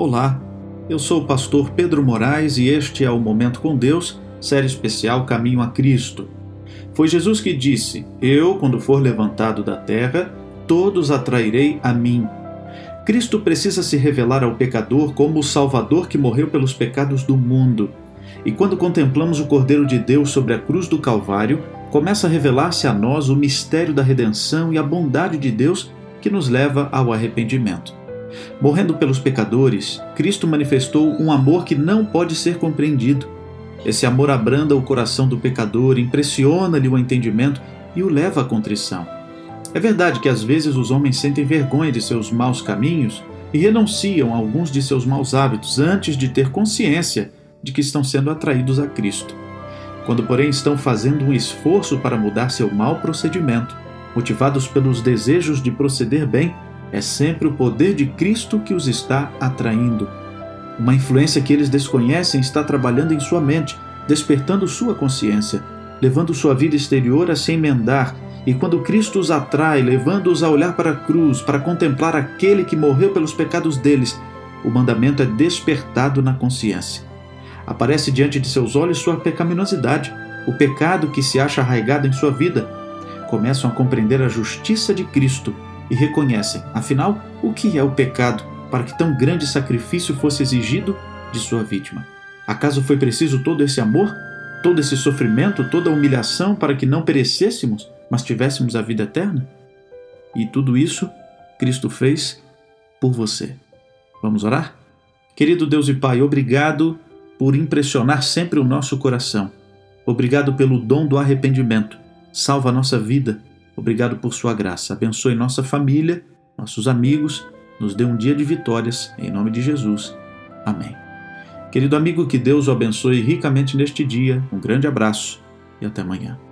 Olá, eu sou o pastor Pedro Moraes e este é o Momento com Deus, série especial Caminho a Cristo. Foi Jesus que disse: Eu, quando for levantado da terra, todos atrairei a mim. Cristo precisa se revelar ao pecador como o Salvador que morreu pelos pecados do mundo. E quando contemplamos o Cordeiro de Deus sobre a cruz do Calvário, começa a revelar-se a nós o mistério da redenção e a bondade de Deus que nos leva ao arrependimento. Morrendo pelos pecadores, Cristo manifestou um amor que não pode ser compreendido. Esse amor abranda o coração do pecador, impressiona-lhe o entendimento e o leva à contrição. É verdade que às vezes os homens sentem vergonha de seus maus caminhos e renunciam a alguns de seus maus hábitos antes de ter consciência de que estão sendo atraídos a Cristo. Quando, porém, estão fazendo um esforço para mudar seu mau procedimento, motivados pelos desejos de proceder bem, é sempre o poder de Cristo que os está atraindo. Uma influência que eles desconhecem está trabalhando em sua mente, despertando sua consciência, levando sua vida exterior a se emendar. E quando Cristo os atrai, levando-os a olhar para a cruz, para contemplar aquele que morreu pelos pecados deles, o mandamento é despertado na consciência. Aparece diante de seus olhos sua pecaminosidade, o pecado que se acha arraigado em sua vida. Começam a compreender a justiça de Cristo e reconhecem, afinal, o que é o pecado para que tão grande sacrifício fosse exigido de sua vítima. Acaso foi preciso todo esse amor, todo esse sofrimento, toda a humilhação para que não perecêssemos, mas tivéssemos a vida eterna? E tudo isso Cristo fez por você. Vamos orar? Querido Deus e Pai, obrigado por impressionar sempre o nosso coração. Obrigado pelo dom do arrependimento. Salva a nossa vida Obrigado por sua graça. Abençoe nossa família, nossos amigos, nos dê um dia de vitórias, em nome de Jesus. Amém. Querido amigo, que Deus o abençoe ricamente neste dia. Um grande abraço e até amanhã.